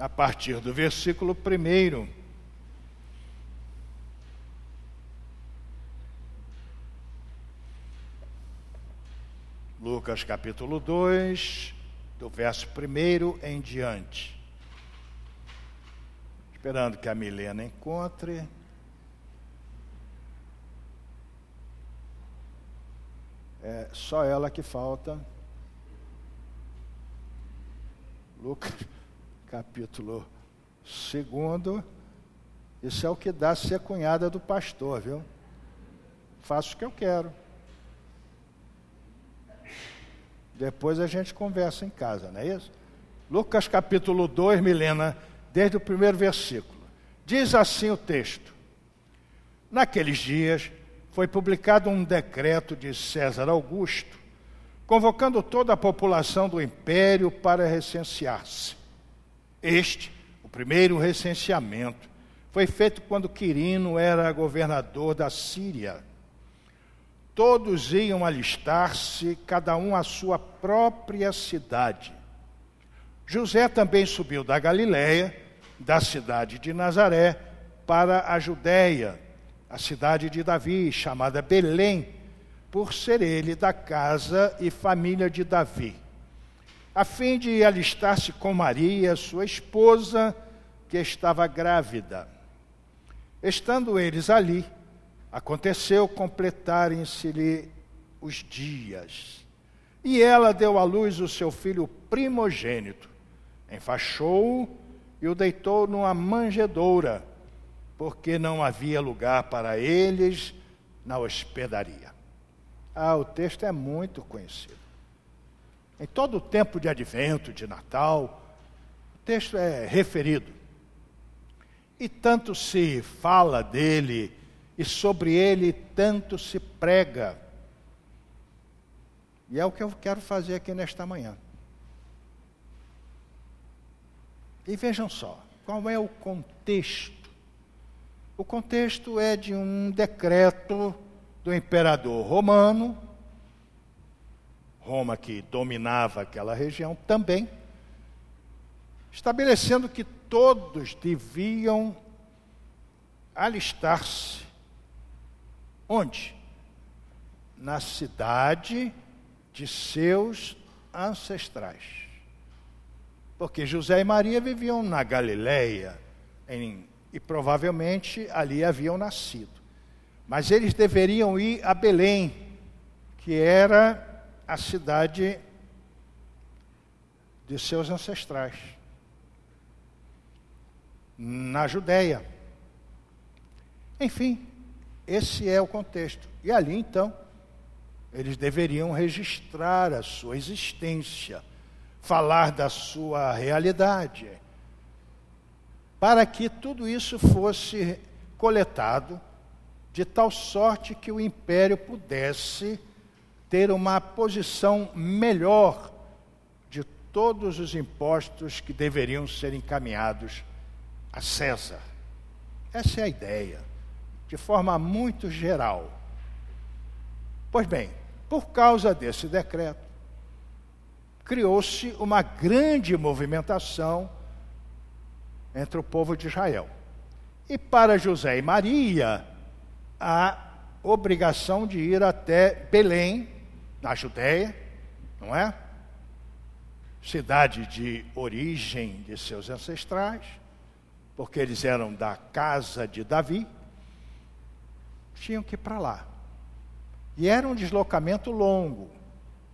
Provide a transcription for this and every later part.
a partir do versículo 1. Lucas capítulo 2, do verso 1 em diante. Esperando que a Milena encontre. É só ela que falta. Lucas, capítulo 2. Isso é o que dá ser cunhada do pastor, viu? Faço o que eu quero. Depois a gente conversa em casa, não é isso? Lucas capítulo 2, Milena, desde o primeiro versículo. Diz assim o texto: Naqueles dias foi publicado um decreto de César Augusto, convocando toda a população do império para recensear-se. Este, o primeiro recenseamento, foi feito quando Quirino era governador da Síria. Todos iam alistar-se, cada um à sua própria cidade. José também subiu da Galiléia, da cidade de Nazaré, para a Judéia a cidade de Davi, chamada Belém, por ser ele da casa e família de Davi, a fim de alistar-se com Maria, sua esposa, que estava grávida. Estando eles ali, aconteceu completarem-se-lhe os dias. E ela deu à luz o seu filho primogênito, enfaixou-o e o deitou numa manjedoura porque não havia lugar para eles na hospedaria. Ah, o texto é muito conhecido. Em todo o tempo de advento, de Natal, o texto é referido. E tanto se fala dele, e sobre ele tanto se prega. E é o que eu quero fazer aqui nesta manhã. E vejam só, qual é o contexto o contexto é de um decreto do imperador romano, Roma que dominava aquela região também, estabelecendo que todos deviam alistar-se. Onde? Na cidade de seus ancestrais. Porque José e Maria viviam na Galileia, em e provavelmente ali haviam nascido. Mas eles deveriam ir a Belém, que era a cidade de seus ancestrais, na Judéia. Enfim, esse é o contexto. E ali então, eles deveriam registrar a sua existência, falar da sua realidade para que tudo isso fosse coletado de tal sorte que o império pudesse ter uma posição melhor de todos os impostos que deveriam ser encaminhados a César. Essa é a ideia, de forma muito geral. Pois bem, por causa desse decreto, criou-se uma grande movimentação entre o povo de Israel. E para José e Maria, a obrigação de ir até Belém, na Judéia, não é? Cidade de origem de seus ancestrais, porque eles eram da casa de Davi, tinham que ir para lá. E era um deslocamento longo,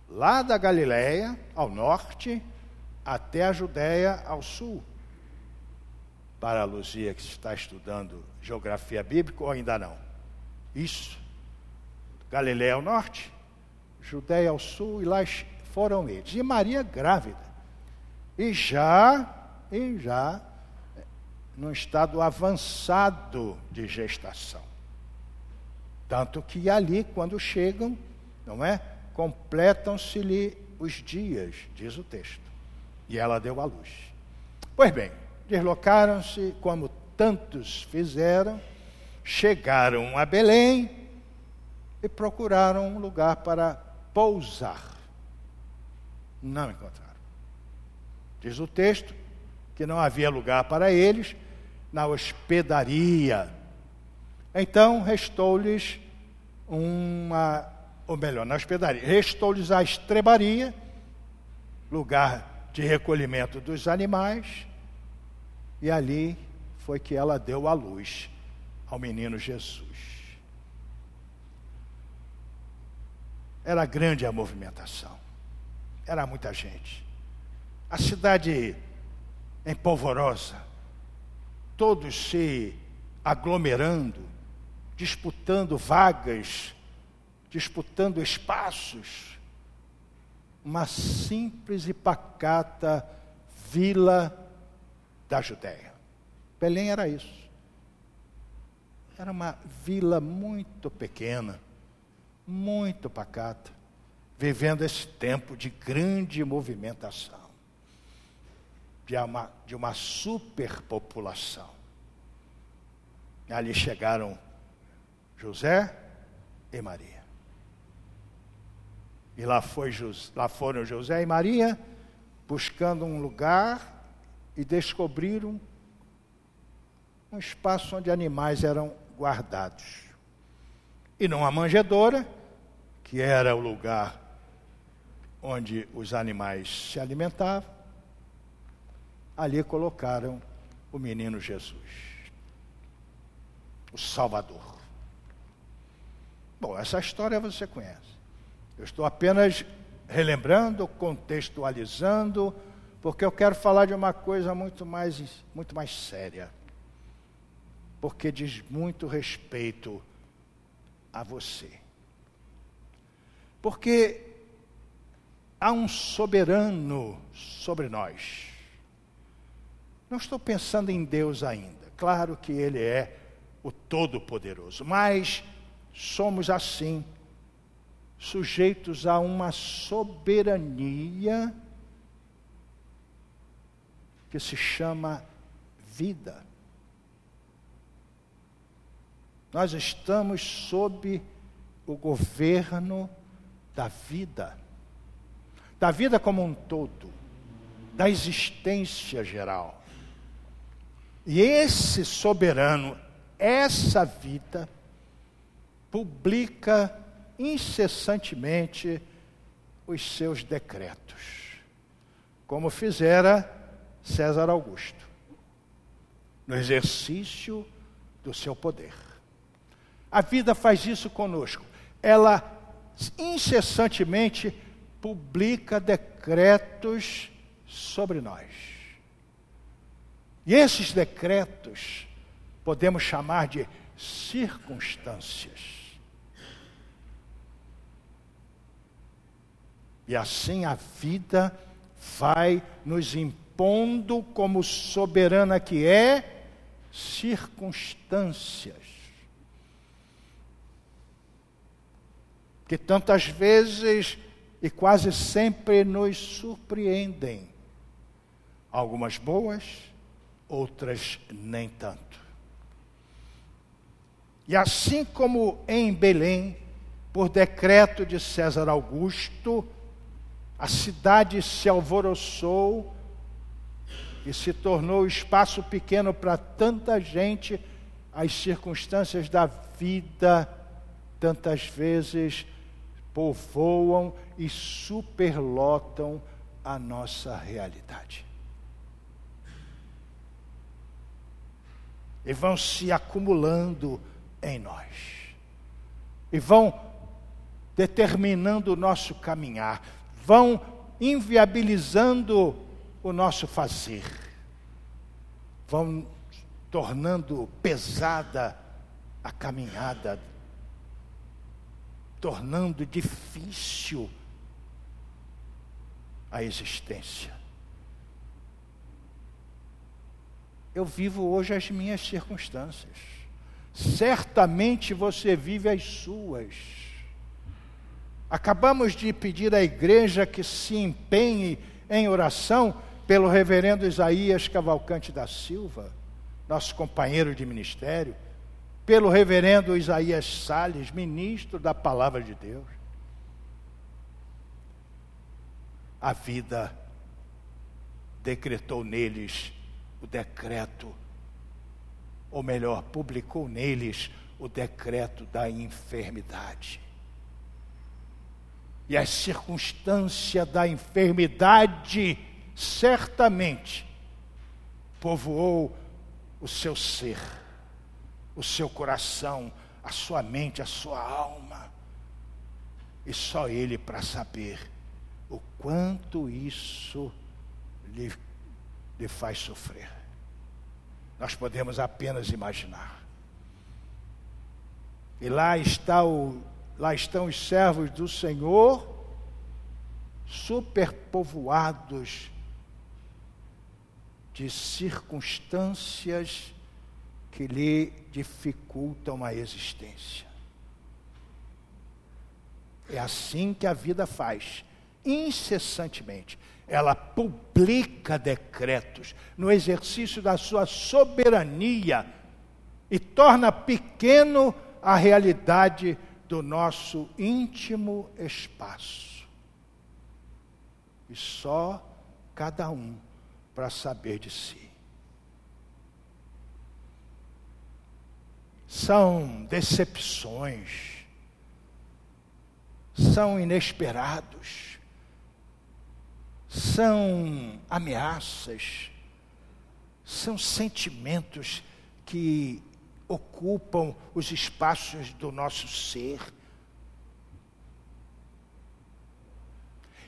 lá da Galiléia ao norte, até a Judéia ao sul para a Luzia que está estudando geografia bíblica ou ainda não? Isso. Galiléia ao norte, Judéia ao sul, e lá foram eles. E Maria grávida. E já, e já, num estado avançado de gestação. Tanto que ali, quando chegam, não é? Completam-se-lhe os dias, diz o texto. E ela deu à luz. Pois bem, deslocaram-se, como tantos fizeram, chegaram a Belém e procuraram um lugar para pousar. Não encontraram. Diz o texto que não havia lugar para eles na hospedaria. Então restou-lhes uma, ou melhor, na hospedaria, restou-lhes a estrebaria, lugar de recolhimento dos animais, e ali foi que ela deu a luz ao menino Jesus. Era grande a movimentação, era muita gente. A cidade em polvorosa, todos se aglomerando, disputando vagas, disputando espaços. Uma simples e pacata vila da Judéia. Belém era isso. Era uma vila muito pequena, muito pacata, vivendo esse tempo de grande movimentação de uma, de uma superpopulação. Ali chegaram José e Maria. E lá, foi, lá foram José e Maria buscando um lugar e descobriram um espaço onde animais eram guardados. E numa manjedoura, que era o lugar onde os animais se alimentavam, ali colocaram o menino Jesus, o Salvador. Bom, essa história você conhece. Eu estou apenas relembrando, contextualizando, porque eu quero falar de uma coisa muito mais, muito mais séria. Porque diz muito respeito a você. Porque há um soberano sobre nós. Não estou pensando em Deus ainda. Claro que Ele é o Todo-Poderoso, mas somos assim, sujeitos a uma soberania que se chama vida. Nós estamos sob o governo da vida, da vida como um todo, da existência geral. E esse soberano, essa vida, publica incessantemente os seus decretos, como fizera César Augusto, no exercício do seu poder. A vida faz isso conosco. Ela incessantemente publica decretos sobre nós. E esses decretos podemos chamar de circunstâncias. E assim a vida vai nos impondo, como soberana que é, circunstâncias. Que tantas vezes e quase sempre nos surpreendem. Algumas boas, outras nem tanto. E assim como em Belém, por decreto de César Augusto, a cidade se alvoroçou e se tornou espaço pequeno para tanta gente, as circunstâncias da vida tantas vezes povoam e superlotam a nossa realidade. e vão se acumulando em nós, e vão determinando o nosso caminhar, vão inviabilizando o nosso fazer, vão tornando pesada a caminhada, tornando difícil a existência. Eu vivo hoje as minhas circunstâncias. Certamente você vive as suas. Acabamos de pedir à igreja que se empenhe em oração pelo reverendo Isaías Cavalcante da Silva, nosso companheiro de ministério, pelo reverendo Isaías Sales, ministro da palavra de Deus. A vida decretou neles o decreto, ou melhor, publicou neles o decreto da enfermidade. E a circunstância da enfermidade certamente povoou o seu ser, o seu coração, a sua mente, a sua alma. E só Ele para saber o quanto isso lhe, lhe faz sofrer. Nós podemos apenas imaginar. E lá está o, lá estão os servos do Senhor, superpovoados de circunstâncias que lhe dificultam a existência. É assim que a vida faz, incessantemente. Ela publica decretos no exercício da sua soberania e torna pequeno a realidade do nosso íntimo espaço. E só cada um para saber de si. São decepções, são inesperados, são ameaças, são sentimentos que ocupam os espaços do nosso ser.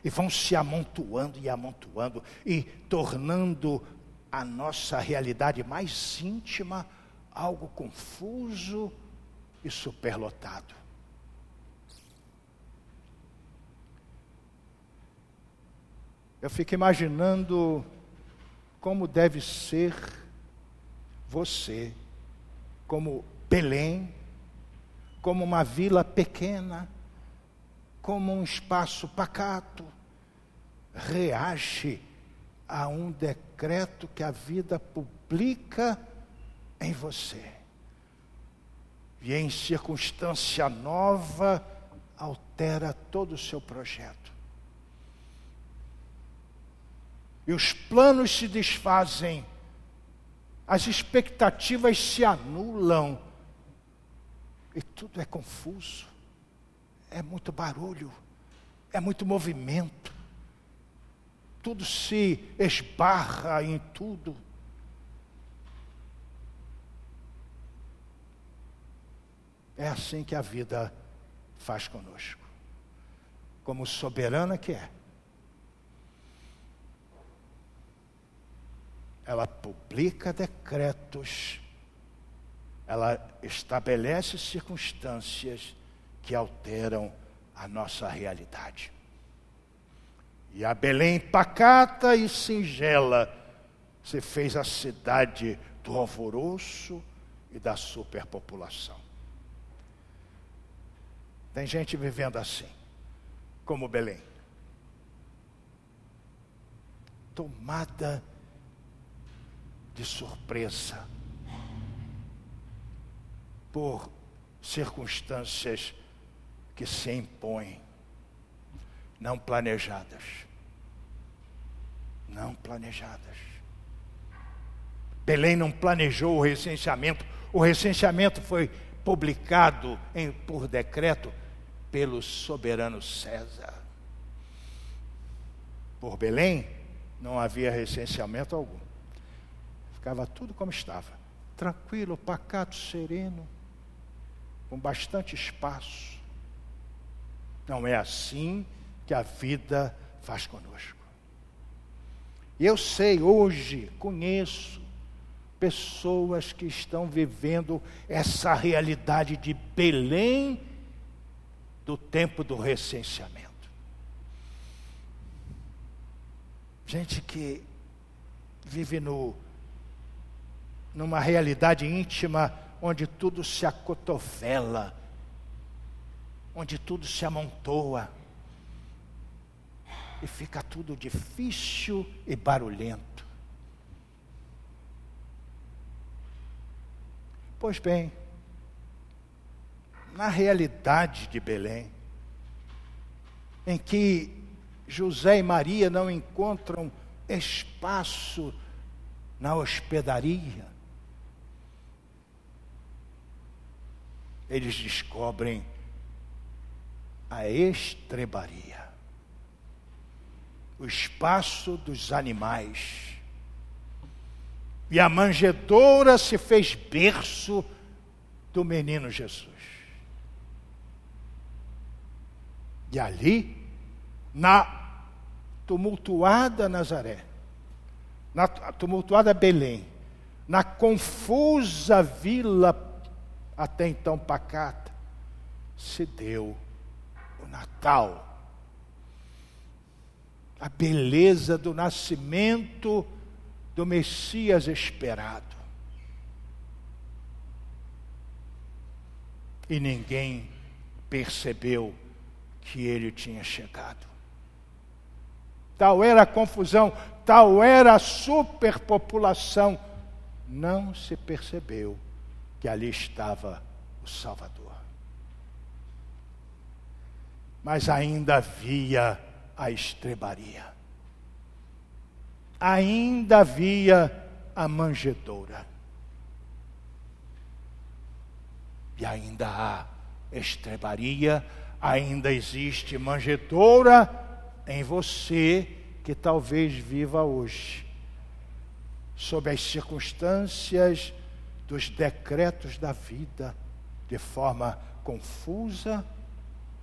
E vão se amontoando e amontoando e tornando a nossa realidade mais íntima algo confuso e superlotado. Eu fico imaginando como deve ser você, como Belém, como uma vila pequena como um espaço pacato, reage a um decreto que a vida publica em você. E em circunstância nova, altera todo o seu projeto. E os planos se desfazem, as expectativas se anulam, e tudo é confuso é muito barulho, é muito movimento, tudo se esbarra em tudo. É assim que a vida faz conosco, como soberana que é. Ela publica decretos, ela estabelece circunstâncias que alteram a nossa realidade. E a Belém pacata e singela se fez a cidade do alvoroço e da superpopulação. Tem gente vivendo assim, como Belém. Tomada de surpresa por circunstâncias que se impõem, não planejadas. Não planejadas. Belém não planejou o recenseamento, o recenseamento foi publicado em, por decreto pelo soberano César. Por Belém não havia recenseamento algum. Ficava tudo como estava, tranquilo, pacato, sereno, com bastante espaço. Não é assim que a vida faz conosco. Eu sei hoje, conheço pessoas que estão vivendo essa realidade de Belém do tempo do recenseamento. Gente que vive no, numa realidade íntima onde tudo se acotovela, onde tudo se amontoa e fica tudo difícil e barulhento. Pois bem, na realidade de Belém, em que José e Maria não encontram espaço na hospedaria, eles descobrem a estrebaria, o espaço dos animais. E a manjedoura se fez berço do menino Jesus. E ali, na tumultuada Nazaré, na tumultuada Belém, na confusa vila até então pacata, se deu o Natal. A beleza do nascimento do Messias esperado. E ninguém percebeu que ele tinha chegado. Tal era a confusão, tal era a superpopulação, não se percebeu que ali estava o Salvador. Mas ainda havia a estrebaria, ainda havia a manjedoura, e ainda há estrebaria ainda existe manjedoura em você que talvez viva hoje, sob as circunstâncias dos decretos da vida, de forma confusa,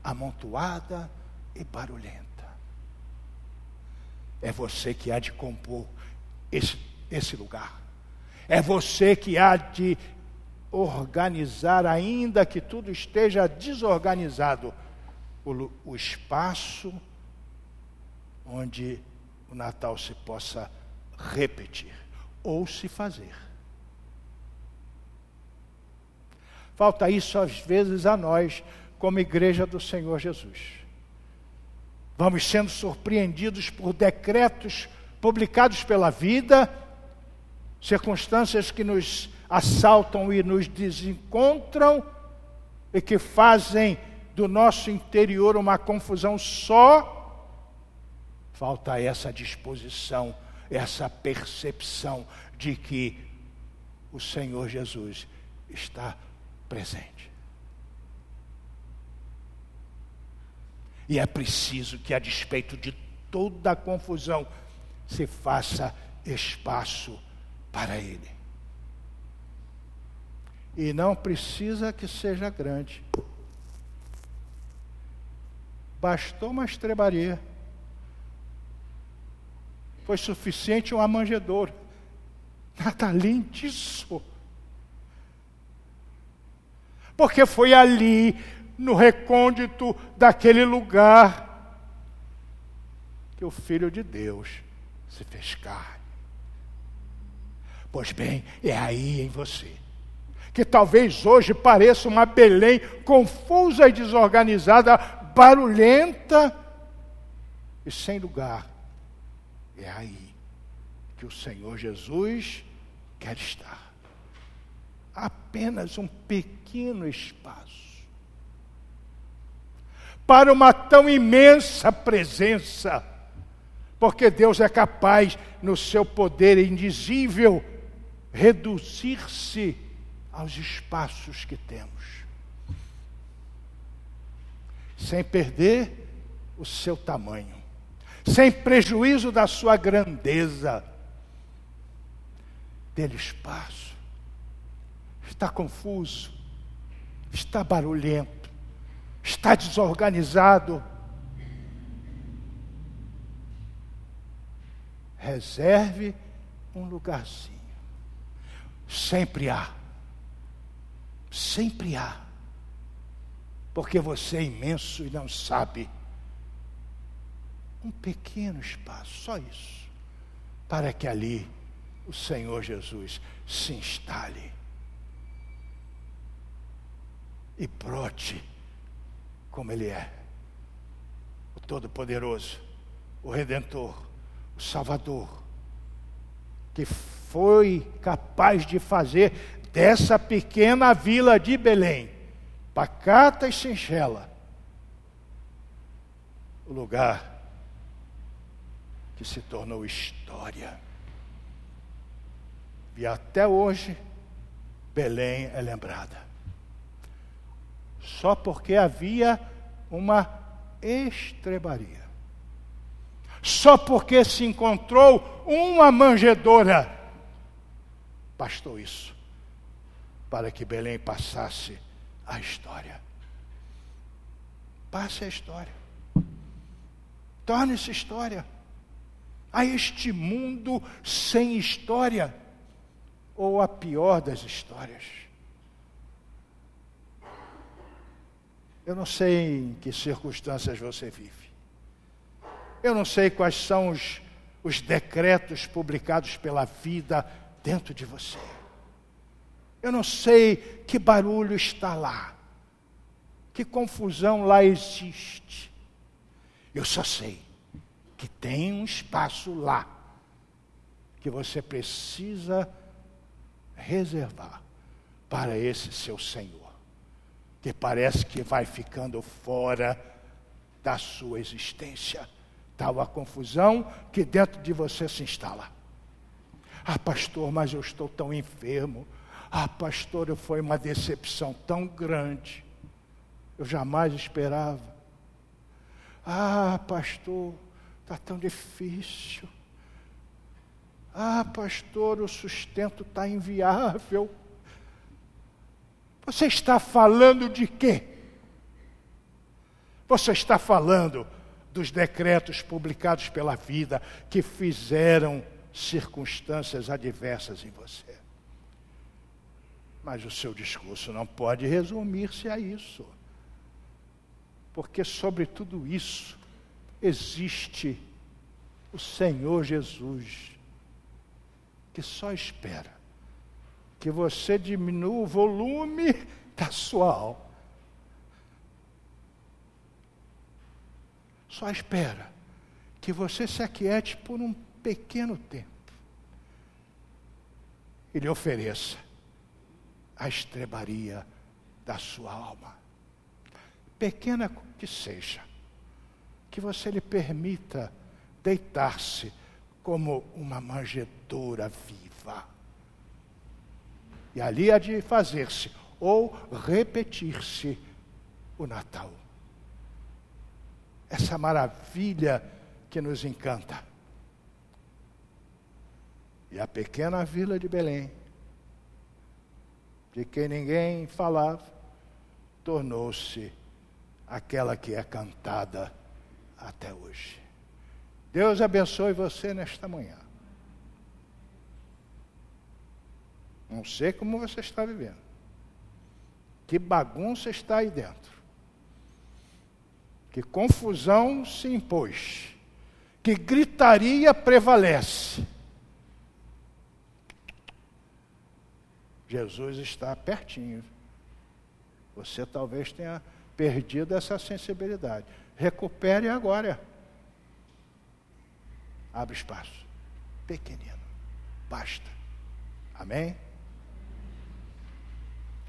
amontoada e barulhenta. É você que há de compor esse, esse lugar. É você que há de organizar, ainda que tudo esteja desorganizado o, o espaço onde o Natal se possa repetir ou se fazer. Falta isso às vezes a nós, como igreja do Senhor Jesus. Vamos sendo surpreendidos por decretos publicados pela vida, circunstâncias que nos assaltam e nos desencontram e que fazem do nosso interior uma confusão só, falta essa disposição, essa percepção de que o Senhor Jesus está presente. E é preciso que, a despeito de toda a confusão, se faça espaço para Ele. E não precisa que seja grande. Bastou uma estrebaria. Foi suficiente uma manjedoura. Nada além disso. Porque foi ali, no recôndito daquele lugar, que o Filho de Deus se fez carne. Pois bem, é aí em você que talvez hoje pareça uma Belém confusa e desorganizada, barulhenta e sem lugar. É aí que o Senhor Jesus quer estar. Apenas um pequeno espaço para uma tão imensa presença, porque Deus é capaz, no seu poder indizível, reduzir-se aos espaços que temos sem perder o seu tamanho, sem prejuízo da sua grandeza. Dele espaço. Está confuso, está barulhento, está desorganizado. Reserve um lugarzinho. Sempre há. Sempre há porque você é imenso e não sabe. Um pequeno espaço, só isso, para que ali o Senhor Jesus se instale e brote como Ele é o Todo-Poderoso, o Redentor, o Salvador, que foi capaz de fazer dessa pequena vila de Belém pacata e singela, o lugar que se tornou história. E até hoje, Belém é lembrada. Só porque havia uma estrebaria. Só porque se encontrou uma manjedoura. Bastou isso para que Belém passasse a história. Passe a história. Torne-se história. A este mundo sem história, ou a pior das histórias. Eu não sei em que circunstâncias você vive. Eu não sei quais são os, os decretos publicados pela vida dentro de você. Eu não sei que barulho está lá, que confusão lá existe. Eu só sei que tem um espaço lá que você precisa reservar para esse seu Senhor, que parece que vai ficando fora da sua existência. Tal a confusão que dentro de você se instala. Ah, pastor, mas eu estou tão enfermo. Ah, pastor, foi uma decepção tão grande. Eu jamais esperava. Ah, pastor, está tão difícil. Ah, pastor, o sustento está inviável. Você está falando de quê? Você está falando dos decretos publicados pela vida que fizeram circunstâncias adversas em você. Mas o seu discurso não pode resumir-se a isso. Porque sobre tudo isso existe o Senhor Jesus, que só espera que você diminua o volume da sua alma. Só espera que você se aquiete por um pequeno tempo. E lhe ofereça a estrebaria da sua alma. Pequena que seja, que você lhe permita deitar-se como uma manjedoura viva. E ali há de fazer-se ou repetir-se o Natal. Essa maravilha que nos encanta. E a pequena vila de Belém de quem ninguém falava, tornou-se aquela que é cantada até hoje. Deus abençoe você nesta manhã. Não sei como você está vivendo. Que bagunça está aí dentro. Que confusão se impôs. Que gritaria prevalece. Jesus está pertinho. Você talvez tenha perdido essa sensibilidade. Recupere agora. Abre espaço. Pequenino. Basta. Amém?